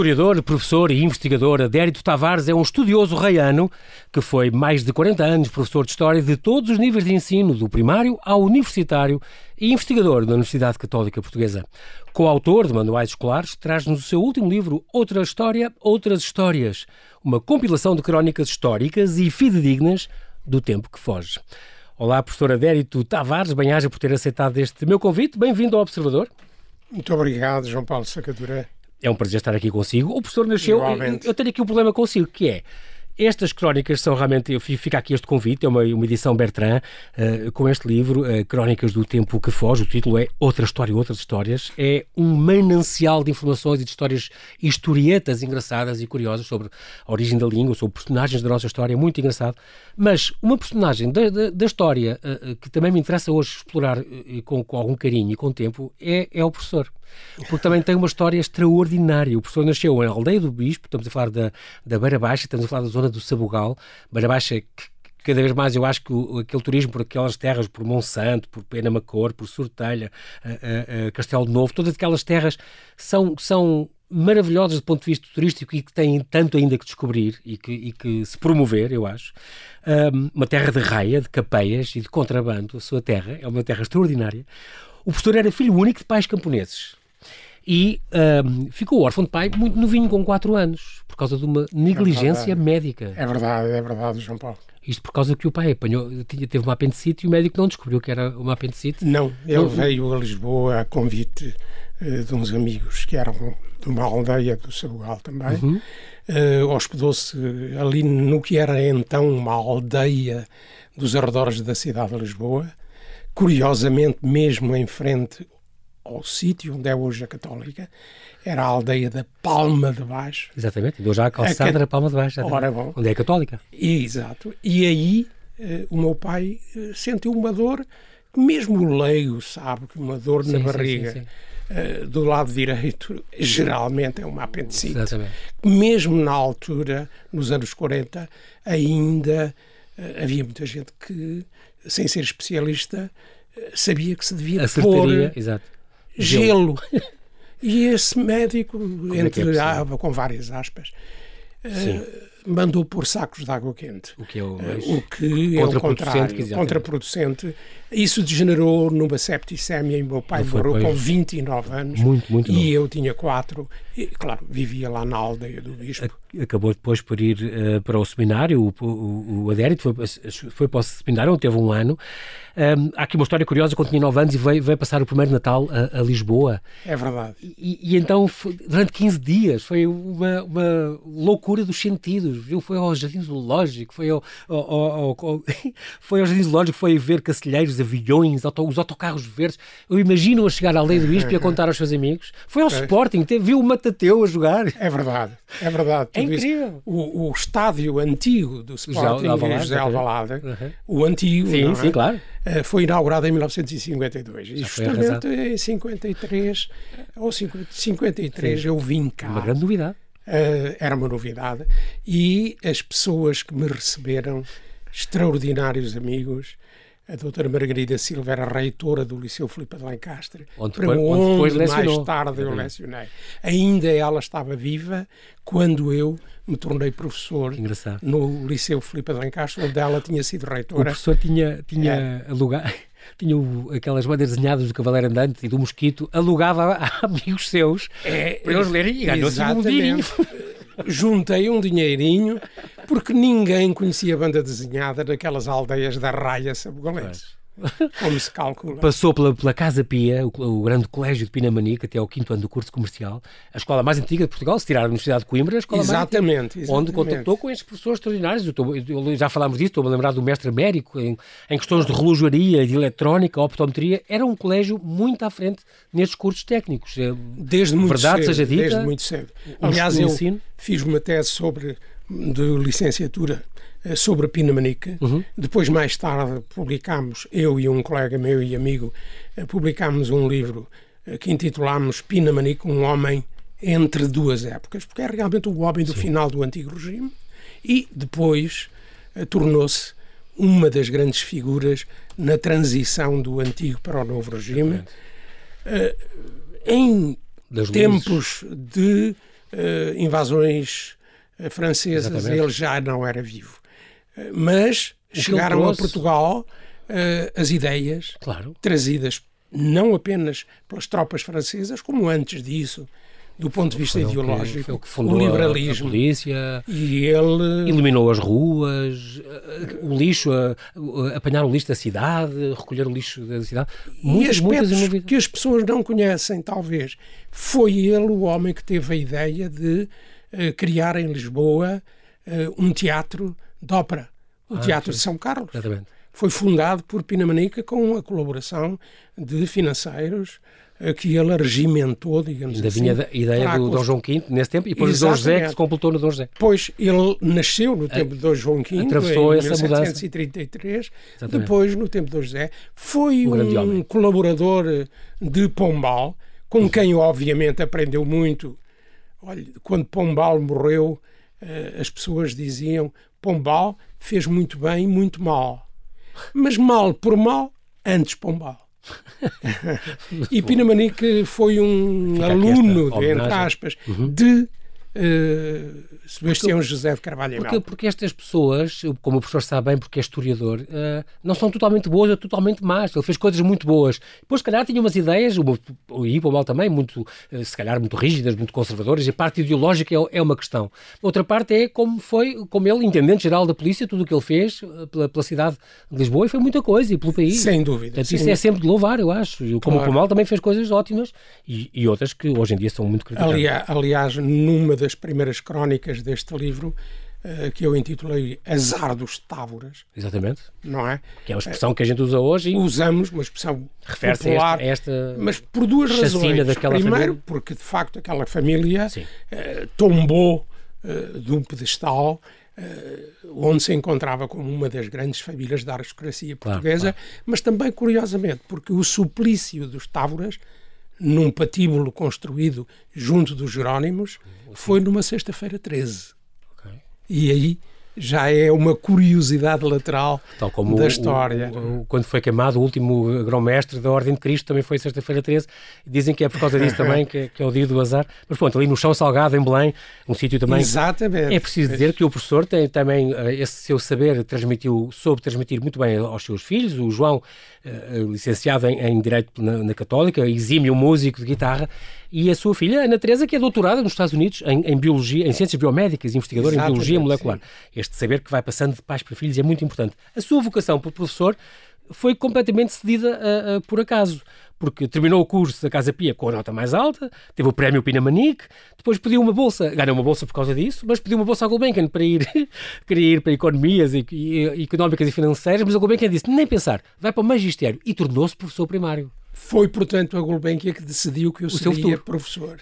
historiador, professor e investigador Adérito Tavares é um estudioso reiano que foi mais de 40 anos professor de História de todos os níveis de ensino, do primário ao universitário e investigador da Universidade Católica Portuguesa. Coautor de manuais escolares, traz-nos o seu último livro Outra História, Outras Histórias, uma compilação de crónicas históricas e fidedignas do tempo que foge. Olá, professor Adérito Tavares, bem-aja por ter aceitado este meu convite. Bem-vindo ao Observador. Muito obrigado, João Paulo Sacadura. É um prazer estar aqui consigo. O professor nasceu. Igualmente. Eu tenho aqui um problema consigo, que é. Estas crónicas são realmente, eu fica aqui este convite, é uma, uma edição Bertrand, uh, com este livro, uh, Crónicas do Tempo que Foge, o título é Outra História, Outras Histórias, é um manancial de informações e de histórias historietas engraçadas e curiosas sobre a origem da língua, sobre personagens da nossa história, muito engraçado, mas uma personagem da, da, da história uh, que também me interessa hoje explorar com, com algum carinho e com tempo é, é o professor porque também tem uma história extraordinária. O professor nasceu na aldeia do Bispo, estamos a falar da, da Beira Baixa, estamos a falar da zona do Sabugal, Beira Baixa que cada vez mais eu acho que o, aquele turismo por aquelas terras, por Monsanto, por Penamacor, por Sortelha, uh, uh, Castelo Novo, todas aquelas terras são, são maravilhosas do ponto de vista turístico e que têm tanto ainda que descobrir e que, e que se promover, eu acho. Um, uma terra de raia, de capeias e de contrabando, a sua terra, é uma terra extraordinária. O professor era filho único de pais camponeses e um, ficou órfão de pai muito novinho, com 4 anos, por causa de uma negligência é médica. É verdade, é verdade, João Paulo. Isto por causa que o pai apanhou, tinha, teve uma apendicite e o médico não descobriu que era uma apendicite. Não, ele não, veio a Lisboa a convite uh, de uns amigos que eram de uma aldeia do Sabugal também. Uhum. Uh, Hospedou-se ali no que era então uma aldeia dos arredores da cidade de Lisboa. Curiosamente, mesmo em frente ao sítio onde é hoje a Católica, era a aldeia da Palma de Baixo. Exatamente, deu já a calçada da Palma de Baixo, Ora, bom. onde é a Católica. Exato. E aí uh, o meu pai uh, sentiu uma dor, mesmo o leigo sabe que uma dor sim, na barriga. Sim, sim, uh, do lado direito geralmente é uma apendicite. Exatamente. Mesmo na altura, nos anos 40, ainda havia muita gente que, sem ser especialista, sabia que se devia Acertaria, pôr exato gelo. e esse médico, Como entre é é com várias aspas, uh, mandou pôr sacos de água quente. O que é o, uh, o que é o contrário, contraproducente. Isso degenerou numa septicemia e meu pai morreu com 29 anos. Muito, muito E novo. eu tinha 4. E, claro, vivia lá na aldeia do Bispo. Acabou depois por ir uh, para o seminário, o, o, o Adérito foi, foi para o seminário, onde teve um ano. Um, há aqui uma história curiosa, quando tinha 9 anos e veio, veio passar o primeiro Natal a, a Lisboa. É verdade. E, e então, foi, durante 15 dias, foi uma, uma loucura dos sentidos. Viu? Foi ao Jardim Zoológico, foi ao, ao, ao, ao foi ao Jardim Zoológico, foi ver cacilheiros, aviões, auto, os autocarros verdes. Eu imagino a chegar à Lei do Bispo e a contar aos seus amigos. Foi ao é. Sporting, teve, viu o Matateu a jogar. É verdade, é verdade. É incrível. O, o, estádio antigo do Sporting, Alvalade, José Alvalade, uhum. o antigo, sim, é? sim, claro. Uh, foi inaugurado em 1952. E justamente em 53 ou 53 sim. eu vim cá. Uma grande novidade. Uh, era uma novidade. E as pessoas que me receberam, extraordinários amigos, a doutora Margarida Silva era reitora do Liceu Filipe de Lencastre, onde, depois, onde depois mais tarde eu lecionei. Ainda ela estava viva quando eu me tornei professor no Liceu Filipe de Lencastre, onde ela tinha sido reitora. O professor tinha, tinha é. alugado tinha o, aquelas bandas desenhadas do Cavaleiro Andante e do Mosquito, alugava a, amigos seus é, para eles lerem e ganhou-se um dinheirinho. Juntei um dinheirinho porque ninguém conhecia a banda desenhada naquelas aldeias da Raia Sabugolense. Como se calcula. Passou pela, pela Casa Pia, o, o, grande colégio de Pinamanique, até ao quinto ano do curso comercial, a escola mais antiga de Portugal, se tirar a Universidade de Coimbra, a escola exatamente, mais antiga, onde contactou com estes professores extraordinários. Eu eu, já falámos disso, estou-me a lembrar do mestre Américo, em, em questões de relojoaria, de eletrónica, optometria. Era um colégio muito à frente nestes cursos técnicos. É, desde muito Verdade cedo, seja dita. Desde muito cedo. Aliás, eu ensino. fiz uma tese sobre de licenciatura eh, sobre a Pinamanique. Uhum. Depois, mais tarde, publicámos, eu e um colega meu e amigo, eh, publicámos um livro eh, que intitulámos Pinamanique, um homem entre duas épocas, porque é realmente o homem do Sim. final do antigo regime e depois tornou-se uma das grandes figuras na transição do antigo para o novo regime. Em tempos de uh, invasões francesas, Exatamente. ele já não era vivo. Uh, mas chegaram a Portugal as ideias claro. trazidas não apenas pelas tropas francesas, como antes disso do ponto de vista foi ideológico, o, que fundou o liberalismo. A, polícia, e ele eliminou as ruas, o lixo, a, a, apanhar o lixo da cidade, recolher o lixo da cidade. Muitas, e muitas que as pessoas não conhecem, talvez. Foi ele o homem que teve a ideia de uh, criar em Lisboa uh, um teatro de ópera, o ah, Teatro sim. de São Carlos. Exatamente. Foi fundado por Pinamanica com a colaboração de financeiros, que ele regimentou, digamos Ainda assim. vinha da ideia do Dom João V nesse tempo e depois Exatamente. Dom José que se completou no Dom José. Pois ele nasceu no tempo de Dom João V, Atravessou em essa 1733, mudança. depois no tempo de Dom José. Foi um, um colaborador de Pombal, com quem obviamente aprendeu muito. Olha, quando Pombal morreu, eh, as pessoas diziam Pombal fez muito bem, muito mal. Mas mal por mal, antes Pombal. e Pinamanique foi um Fica aluno, entre aspas, uhum. de uh, Sebastião porque, José de Carvalho porque, porque estas pessoas, como o professor sabe bem, porque é historiador, uh, não são totalmente boas ou totalmente más. Ele fez coisas muito boas. Depois, se calhar, tinha umas ideias, o, o Ipomal também, muito, uh, se calhar, muito rígidas, muito conservadoras, e a parte ideológica é, é, uma questão. Outra parte é como foi, como ele, intendente-geral da polícia, tudo o que ele fez pela, pela, cidade de Lisboa, e foi muita coisa, e pelo país. Sem dúvida. Portanto, isso é sempre de louvar, eu acho. Como claro. o Pomal também fez coisas ótimas, e, e, outras que hoje em dia são muito criticadas. Aliás, aliás, numa das primeiras crónicas deste livro, uh, que eu intitulei Azar dos Távoras. Exatamente. Não é? Que é uma expressão que a gente usa hoje. Usamos uma expressão refere-se a esta, esta, mas por duas razões. Primeiro, família. porque de facto aquela família uh, tombou uh, de um pedestal Uh, onde se encontrava como uma das grandes famílias da aristocracia portuguesa, claro, claro. mas também, curiosamente, porque o suplício dos Távoras, num patíbulo construído junto dos Jerónimos, foi numa sexta-feira 13. E aí já é uma curiosidade lateral da o, história. O, o, quando foi queimado o último grão-mestre da Ordem de Cristo, também foi sexta-feira 13. Dizem que é por causa disso também, que, que, é o dia do azar. Mas pronto, ali no Chão Salgado, em Belém, um sítio também... Exatamente. É preciso dizer que o professor tem também eh, esse seu saber, transmitiu, soube transmitir muito bem aos seus filhos. O João, uh, licenciado em, em Direito na, na Católica, exímio músico de guitarra, e a sua filha, Ana Teresa, que é doutorada nos Estados Unidos em, em Biologia, em Ciências Biomédicas, investigadora Exatamente, em Biologia Molecular. Sim. Este saber que vai passando de pais para filhos é muito importante. A sua vocação por professor foi completamente cedida uh, uh, por acaso, porque terminou o curso da Casa Pia com a nota mais alta, teve o prémio Pinamanique, depois pediu uma bolsa, ganhou uma bolsa por causa disso, mas pediu uma bolsa à Gulbenkian para ir, queria ir para economias e, e, e, económicas e financeiras, mas a Gulbenkian disse, nem pensar, vai para o magistério e tornou-se professor primário. Foi, portanto, a Gulbenkian que decidiu que eu o seria professor.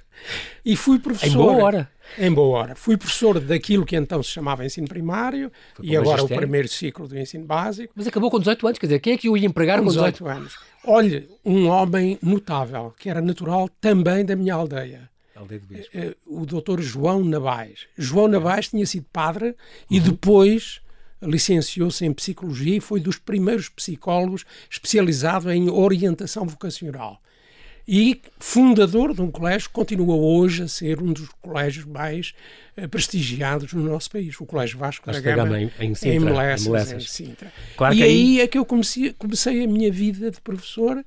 E fui professor. Em boa hora. Em boa hora. Fui professor daquilo que então se chamava ensino primário e agora o primeiro ciclo do ensino básico. Mas acabou com 18 anos, quer dizer, quem é que o ia empregar com, com 18? 18 anos? Olhe, um homem notável, que era natural também da minha aldeia. Aldeia de Bispo. Eh, o doutor João Navais. João Navais tinha sido padre uhum. e depois licenciou-se em psicologia e foi dos primeiros psicólogos especializado em orientação vocacional. E fundador de um colégio que continua hoje a ser um dos colégios mais uh, prestigiados no nosso país, o Colégio Vasco, da Gama, em, em, Sintra, em, Melessas, em Melessas. Em Sintra. Claro e aí, é que eu comecei, comecei a minha vida de professor eh,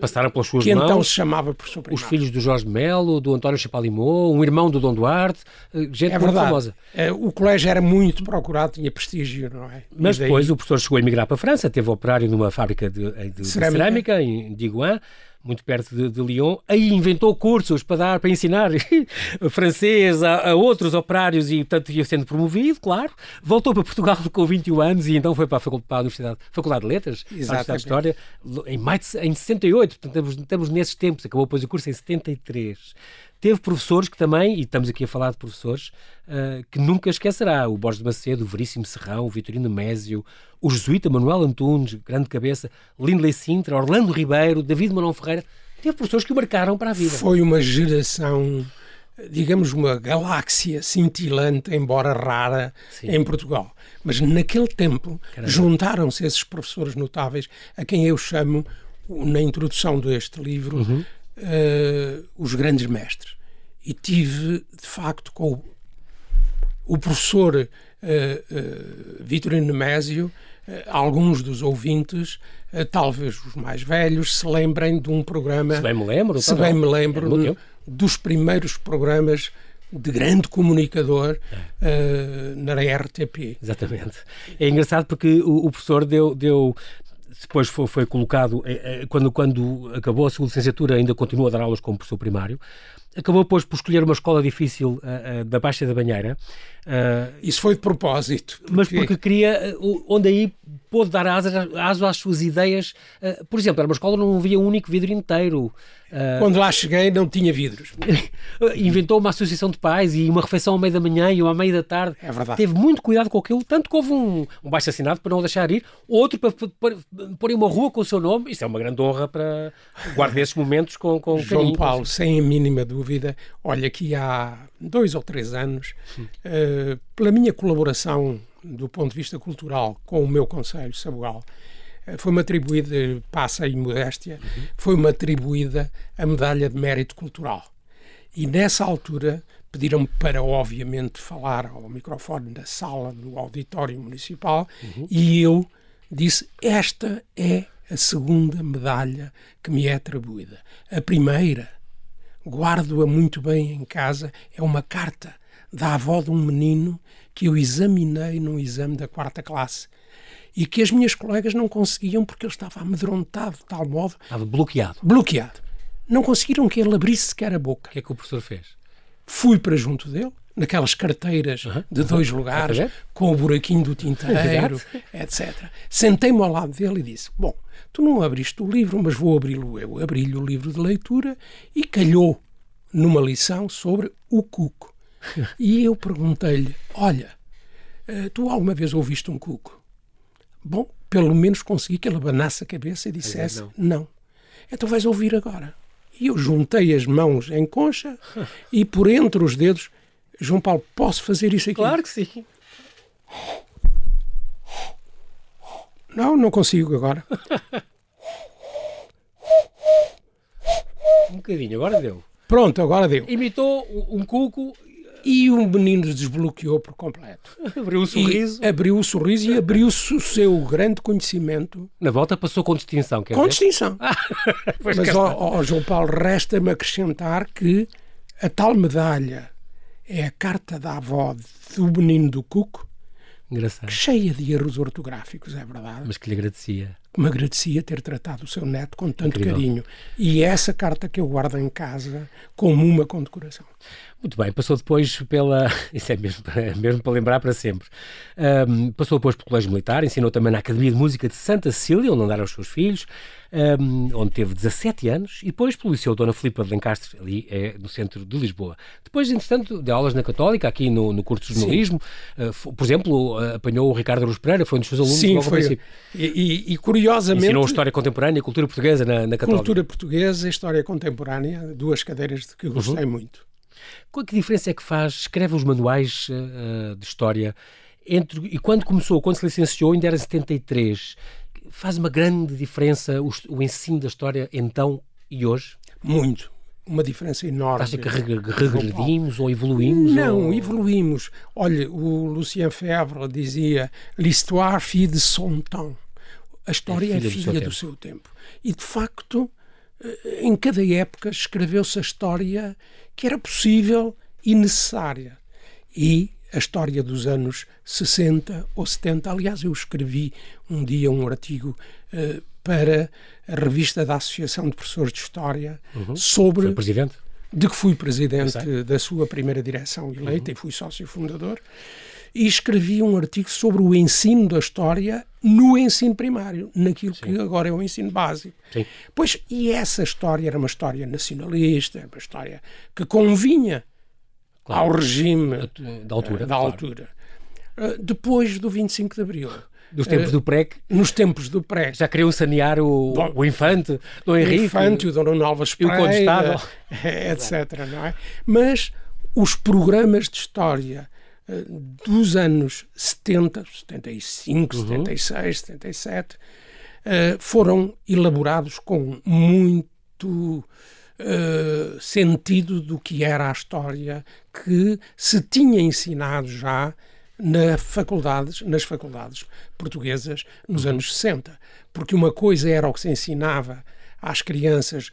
Passaram pelas suas que mãos. Que então se chamava professor primário. Os filhos do Jorge Melo, do António Chapalimou, um irmão do Dom Duarte, eh, gente é muito verdade. famosa. Eh, o colégio era muito procurado, tinha prestígio, não é? Mas daí... depois o professor chegou a emigrar para a França, teve operário numa fábrica de, de, de cerâmica. cerâmica em Digoin muito perto de, de, Lyon, aí inventou cursos para dar, para ensinar francês a, a, outros operários e, portanto, ia sendo promovido, claro. Voltou para Portugal com 21 anos e então foi para a, faculdade, para a Universidade, Faculdade de Letras, Universidade de História, em, maio de, em 68, portanto, estamos, estamos nesses tempos, acabou depois o curso em 73. Teve professores que também, e estamos aqui a falar de professores, uh, que nunca esquecerá. O Borges de Macedo, o Veríssimo Serrão, o Vitorino Mésio, o jesuíta Manuel Antunes, grande cabeça, Lindley Sintra, Orlando Ribeiro, David Manuel Ferreira. Teve professores que o marcaram para a vida. Foi uma geração, digamos, uma galáxia cintilante, embora rara, Sim. em Portugal. Mas naquele tempo juntaram-se esses professores notáveis, a quem eu chamo, na introdução deste livro, uhum uh, os grandes mestres. e tive, de facto, com o, o professor uh, uh, Vitorino Nemésio, uh, alguns dos ouvintes, talvez os mais velhos, se lembrem de um programa. Se bem me lembro, se bem me lembro, é dos primeiros programas de grande comunicador é. na RTP. Exatamente. É engraçado porque o, o professor deu, deu depois foi, foi colocado, quando, quando acabou a sua licenciatura, ainda continuou a dar aulas como professor primário, acabou depois por escolher uma escola difícil uh, uh, da Baixa da Banheira. Uh, Isso foi de propósito. Porque... Mas porque queria, onde aí pôde dar asas às suas ideias. por exemplo, era uma escola onde não havia um único vidro inteiro. Uh, Quando lá cheguei não tinha vidros. Inventou uma associação de pais e uma refeição ao meio da manhã e ao meio da tarde. É verdade. Teve muito cuidado com aquilo, tanto que houve um, um baixo assinado para não o deixar ir, outro para pôr em uma rua com o seu nome. Isso é uma grande honra para guardar esses momentos com, com João carinho. Paulo, sem a mínima dúvida, olha que há dois ou três anos, uh, pela minha colaboração do ponto de vista cultural com o meu Conselho Sabugal, eh, foi-me atribuída, passa em modéstia, uhum. foi-me atribuída a medalha de mérito cultural. E nessa altura pediram-me para, obviamente, falar ao microfone da sala do auditório municipal uhum. e eu disse: Esta é a segunda medalha que me é atribuída. A primeira, guardo-a muito bem em casa, é uma carta da avó de um menino que eu examinei num exame da quarta classe e que as minhas colegas não conseguiam porque ele estava amedrontado de tal modo. Estava bloqueado. Bloqueado. Não conseguiram que ele abrisse sequer a boca. O que é que o professor fez? Fui para junto dele, naquelas carteiras uhum. de dois uhum. lugares, com o buraquinho do tinteiro, etc. Sentei-me ao lado dele e disse: Bom, tu não abriste o livro, mas vou abri-lo eu. Abri-lhe o livro de leitura e calhou numa lição sobre o cuco. E eu perguntei-lhe: Olha, eh, tu alguma vez ouviste um cuco? Bom, pelo menos consegui que ele abanasse a cabeça e dissesse não. não. Então vais ouvir agora. E eu juntei as mãos em concha e por entre os dedos, João Paulo, posso fazer isso aqui? Claro que sim. Não, não consigo agora. um bocadinho, agora deu. Pronto, agora deu. Imitou um cuco e o menino desbloqueou por completo. abriu o sorriso. E abriu o sorriso e abriu-se o seu grande conhecimento. Na volta passou com distinção, quer Com ver? distinção. Ah, Mas, ó, ó, João Paulo, resta-me acrescentar que a tal medalha é a carta da avó do menino do Cuco, Engraçado. cheia de erros ortográficos, é verdade. Mas que lhe agradecia. Me agradecia ter tratado o seu neto com tanto Incrível. carinho. E é essa carta que eu guardo em casa como uma condecoração. Muito bem, passou depois pela. Isso é mesmo, é mesmo para lembrar para sempre. Um, passou depois pelo Colégio Militar, ensinou também na Academia de Música de Santa Cecília, onde andaram os seus filhos, um, onde teve 17 anos, e depois pelo Liceu Dona Filipa de Lencastre, ali é, no centro de Lisboa. Depois, entretanto, deu aulas na Católica, aqui no, no curso de jornalismo. Uh, por exemplo, apanhou o Ricardo Aruz Pereira, foi um dos seus alunos Sim, foi. E, e, e, curiosamente. Ensinou História Contemporânea e Cultura Portuguesa na, na Católica. Cultura Portuguesa e História Contemporânea, duas cadeiras de que gostei uhum. muito. Qual que diferença é que faz? Escreve os manuais uh, de história entre, e quando começou, quando se licenciou, ainda era 73. Faz uma grande diferença o, o ensino da história então e hoje? Muito uma diferença enorme. Acha que regredimos ou evoluímos? Não, ou... evoluímos. Olha, o Lucien Febvre dizia l'histoire fille de son temps. A história é filha, é filha do, seu, do seu tempo. E, de facto, em cada época escreveu-se a história que era possível e necessária. E a história dos anos 60 ou 70, aliás, eu escrevi um dia um artigo uh, para a revista da Associação de Professores de História uhum. sobre. Foi presidente? De que fui presidente da sua primeira direção eleita uhum. e fui sócio fundador e escrevi um artigo sobre o ensino da história no ensino primário, naquilo Sim. que agora é o ensino básico. Sim. Pois, e essa história era uma história nacionalista, era uma história que convinha claro. ao regime da altura. Da altura. Claro. Uh, depois do 25 de Abril. Dos tempos uh, do PREC? Nos tempos do PREC. Já queriam sanear o, Bom, o Infante, o Henrique. O Infante, o Dom Alves Pereira, o Condestável. etc. Não é? Mas os programas de história eh, dos anos 70, 75, uhum. 76, 77, uh, foram elaborados com muito uh, sentido do que era a história que se tinha ensinado já na faculdades, nas faculdades portuguesas nos anos 60. Porque uma coisa era o que se ensinava às crianças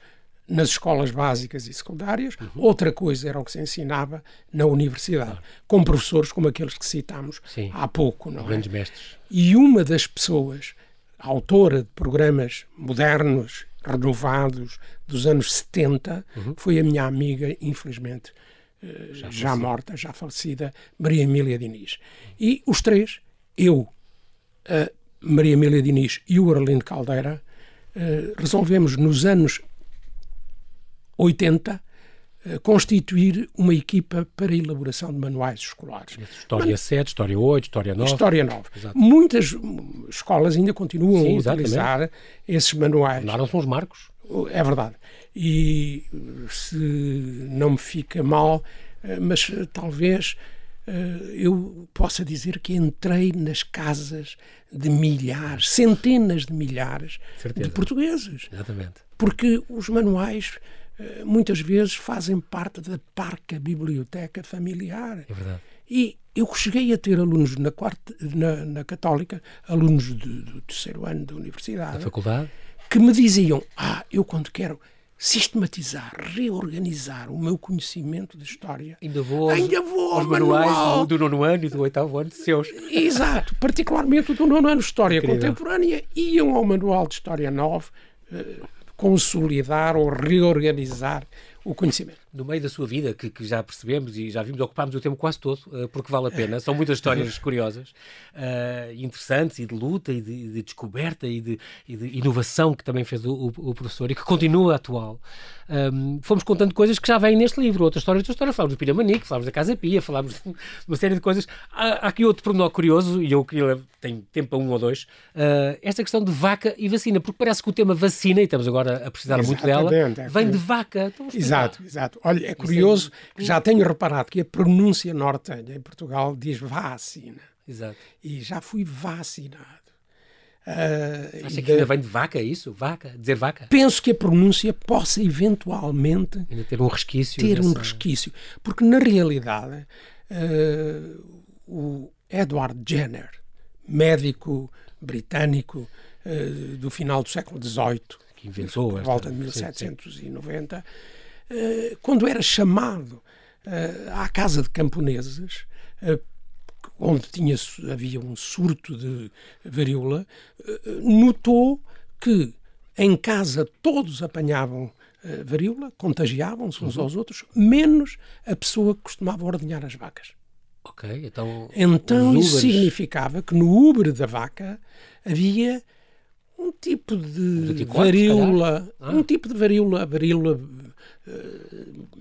nas escolas básicas e secundárias, uhum. outra coisa era o que se ensinava na universidade, claro. com professores como aqueles que citámos Sim. há pouco. Não é? Grandes mestres. E uma das pessoas, autora de programas modernos, renovados, dos anos 70, uhum. foi a minha amiga, infelizmente, eh, já, já morta, já falecida, Maria Emília Diniz. E os três, eu, Maria Emília Diniz e o Arlindo Caldeira, eh, resolvemos nos anos 80 eh, constituir uma equipa para a elaboração de manuais escolares. História Mas, 7, História 8, História 9. História 9. Exato. Muitas escolas ainda continuam Sim, a utilizar exatamente. esses manuais. Não são os marcos. É verdade. E se não me fica mal, eh, mas eh, talvez eu possa dizer que entrei nas casas de milhares, centenas de milhares Certeza. de portugueses. Exatamente. Porque os manuais muitas vezes fazem parte da parca biblioteca familiar. É verdade. E eu cheguei a ter alunos na, quarta, na, na Católica, alunos de, do terceiro ano da universidade, da faculdade, que me diziam: Ah, eu quando quero sistematizar, reorganizar o meu conhecimento de história. Ainda vou aos, ainda vou aos manuais manual. do, nono ano e do oitavo ano de seus. Exato, particularmente o do nono ano de História Incrível. Contemporânea, iam ao manual de História 9 consolidar ou reorganizar o conhecimento. No meio da sua vida, que, que já percebemos e já vimos, ocupámos o tempo quase todo, uh, porque vale a pena. São muitas histórias curiosas, uh, interessantes e de luta e de, de descoberta e de, e de, inovação que também fez o, o, professor e que continua atual. Um, fomos contando coisas que já vêm neste livro, outra história, outra história. Falámos do Piramanique, falámos da Casa Pia, falámos de uma série de coisas. Há, há aqui outro pormenor curioso, e eu queria, tenho tempo para um ou dois, uh, esta questão de vaca e vacina, porque parece que o tema vacina, e estamos agora a precisar muito dela, é vem de vaca. Então, exato, exato. Olha, é, é curioso, é... já tenho reparado que a pronúncia nortenha em Portugal diz vacina. Exato. E já fui vacinado. Uh, Acha que ainda vem de vaca, é isso? Vaca? Dizer vaca? Penso que a pronúncia possa eventualmente ainda ter um resquício. Ter um resquício. Porque, na realidade, uh, o Edward Jenner, médico britânico uh, do final do século XVIII, que inventou por volta de 1790, quando era chamado à casa de camponeses onde tinha, havia um surto de varíola, eh, notou que em casa todos apanhavam eh, varíola, contagiavam-se uns uhum. aos outros, menos a pessoa que costumava ordenhar as vacas. Ok, então. Então isso significava que no ubre da vaca havia um tipo de varíola, ah. um tipo de varíola, varíola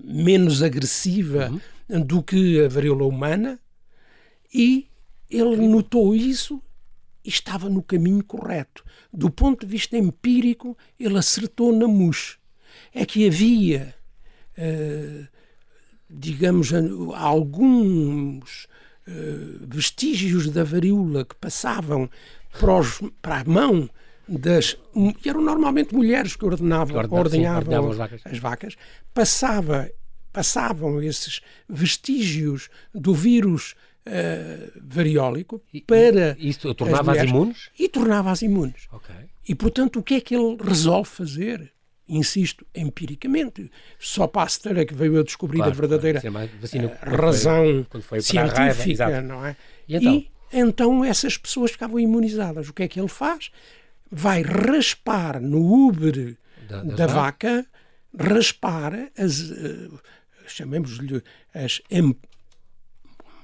menos agressiva uhum. do que a varíola humana, e ele notou isso e estava no caminho correto. Do ponto de vista empírico, ele acertou na mousse. É que havia, uh, digamos, alguns uh, vestígios da varíola que passavam para, para a mão das. eram normalmente mulheres que ordenavam, ordenavam as, vacas. as vacas, passava, passavam esses vestígios do vírus uh, variólico para. E isso tornava-as imunes? E tornava-as imunes. Okay. E, portanto, o que é que ele resolve fazer? Insisto, empiricamente. Só Pasteur é que veio a descobrir claro, a verdadeira claro. uh, razão foi, foi científica, raiva, não é? E então? e então essas pessoas ficavam imunizadas. O que é que ele faz? Vai raspar no úbere da, da vaca, raspar as, uh, chamemos-lhe as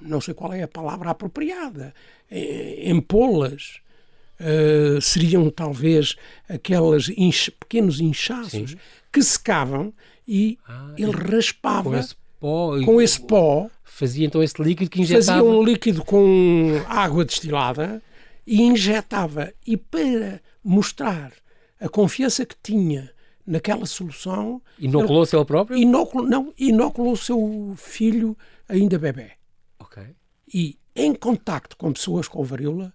não sei qual é a palavra apropriada, empolas. Uh, seriam talvez aqueles inch, pequenos inchaços Sim. que secavam e ah, ele raspava com esse pó, com esse pó fazia então esse líquido que injetava fazia um líquido com água destilada e injetava e para mostrar a confiança que tinha naquela solução inoculou-se ele próprio inoculou, não inoculou o seu filho ainda bebê Ok. E em contacto com pessoas com varíola,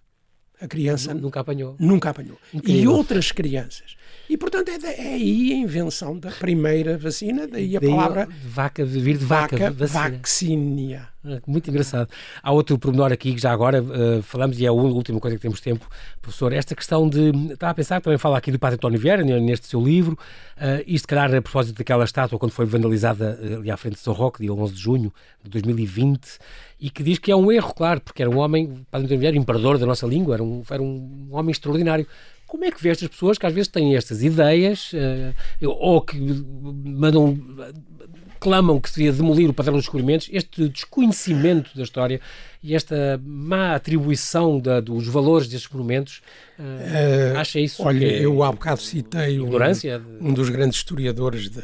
a criança nunca apanhou. Nunca apanhou. Incrível. E outras crianças. E, portanto, é, é, aí a invenção da primeira vacina, daí a daí, palavra... Vaca, vir de vaca, vaca vaccinia. Ah, muito engraçado. Há outro pormenor aqui que já agora uh, falamos, e é a última coisa que temos tempo, professor, esta questão de... Estava a pensar, também fala aqui do Padre António Vieira, neste seu livro, uh, isto, calhar, a propósito daquela estátua, quando foi vandalizada ali à frente de São Roque, dia 11 de junho de 2020, e que diz que é um erro, claro, porque era um homem, Padre António Vieira, imperador da nossa língua, era um, era um homem extraordinário. Como é que vê estas pessoas que às vezes têm estas ideias ou que mandam, clamam que se devia demolir o padrão dos descobrimentos, este desconhecimento da história e esta má atribuição da, dos valores desses monumentos, uh, uh, acha isso? Olha, é eu há bocado citei um, um, dos grandes historiadores da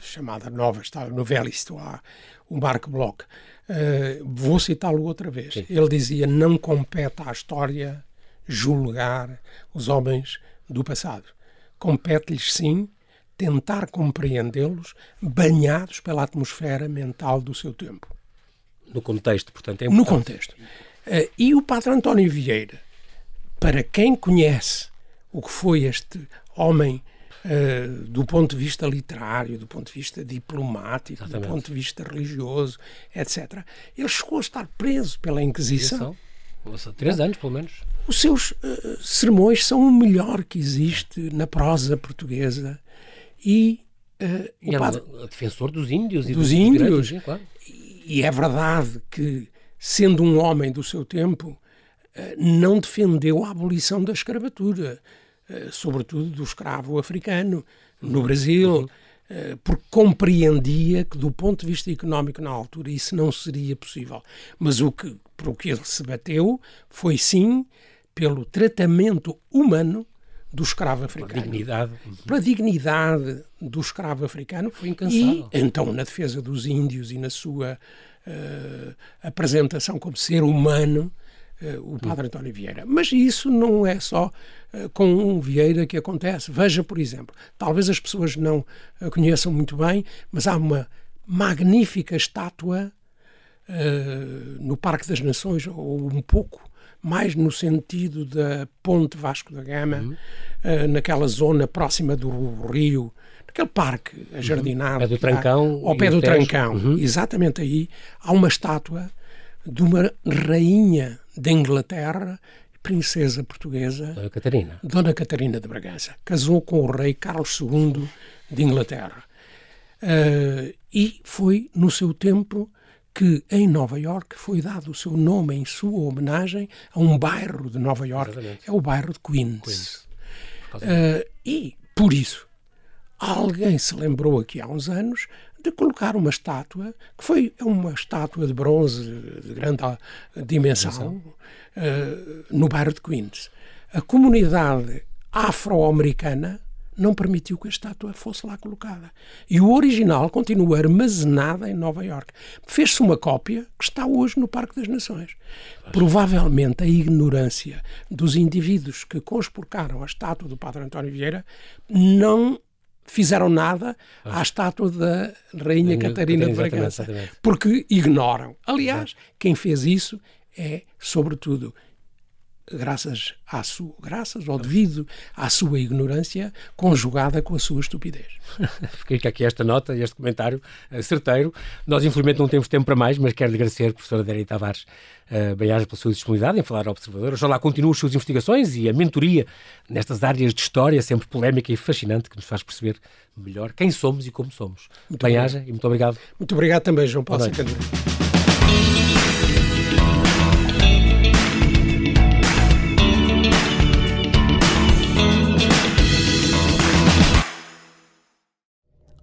chamada Nova História, Novela Histoire, o Marc Bloch. Uh, vou citá-lo outra vez. Sim. Ele dizia: não compete à história julgar os homens do passado. Compete-lhes, sim, tentar compreendê-los banhados pela atmosfera mental do seu tempo. No contexto, portanto, é importante. No contexto. Uh, e o Padre António Vieira, para quem conhece o que foi este homem uh, do ponto de vista literário, do ponto de vista diplomático, Exatamente. do ponto de vista religioso, etc., ele chegou a estar preso pela Inquisição. Inquisição. Três anos, pelo menos. Os seus uh, sermões são o melhor que existe na prosa portuguesa e Uh, e é padre, defensor dos índios e dos, dos índios. Direitos, claro. E é verdade que, sendo um homem do seu tempo, uh, não defendeu a abolição da escravatura, uh, sobretudo do escravo africano, no Brasil, uhum. porque compreendia que, do ponto de vista económico, na altura, isso não seria possível. Mas o que, por o que ele se bateu foi, sim, pelo tratamento humano do escravo africano. Pela dignidade. Pela dignidade do escravo africano. Foi incansável. E, então, na defesa dos índios e na sua uh, apresentação como ser humano, uh, o padre António Vieira. Mas isso não é só uh, com um Vieira que acontece. Veja, por exemplo, talvez as pessoas não a conheçam muito bem, mas há uma magnífica estátua no Parque das Nações, ou um pouco mais no sentido da Ponte Vasco da Gama, uhum. uh, naquela zona próxima do Rio, naquele parque ajardinado. Uhum. Pé do Trancão. Ao pé do Trancão, uhum. exatamente aí, há uma estátua de uma rainha da Inglaterra, princesa portuguesa. Dona Catarina. Dona Catarina de Bragança. Casou com o rei Carlos II de Inglaterra. Uh, e foi, no seu tempo, que em Nova York foi dado o seu nome em sua homenagem a um bairro de Nova York, Exatamente. é o bairro de Queens. Queens. Uh, e, por isso, alguém se lembrou aqui há uns anos de colocar uma estátua, que foi uma estátua de bronze de grande dimensão, uh, no bairro de Queens. A comunidade afro-americana não permitiu que a estátua fosse lá colocada. E o original continua armazenada em Nova York. Fez-se uma cópia que está hoje no Parque das Nações. Provavelmente a ignorância dos indivíduos que conspurcaram a estátua do Padre António Vieira não fizeram nada à estátua da Rainha Catarina, Catarina de Bragança, porque ignoram. Aliás, quem fez isso é, sobretudo, graças à sua graças ou devido à sua ignorância conjugada com a sua estupidez. Fica aqui esta nota e este comentário uh, certeiro. Nós infelizmente não temos tempo para mais, mas quero lhe agradecer, professora Adélia Tavares, uh, bem pela sua disponibilidade em falar ao Observador. Oxalá continue as suas investigações e a mentoria nestas áreas de história sempre polémica e fascinante que nos faz perceber melhor quem somos e como somos. Bem-aja e muito obrigado. Muito obrigado também, João Paulo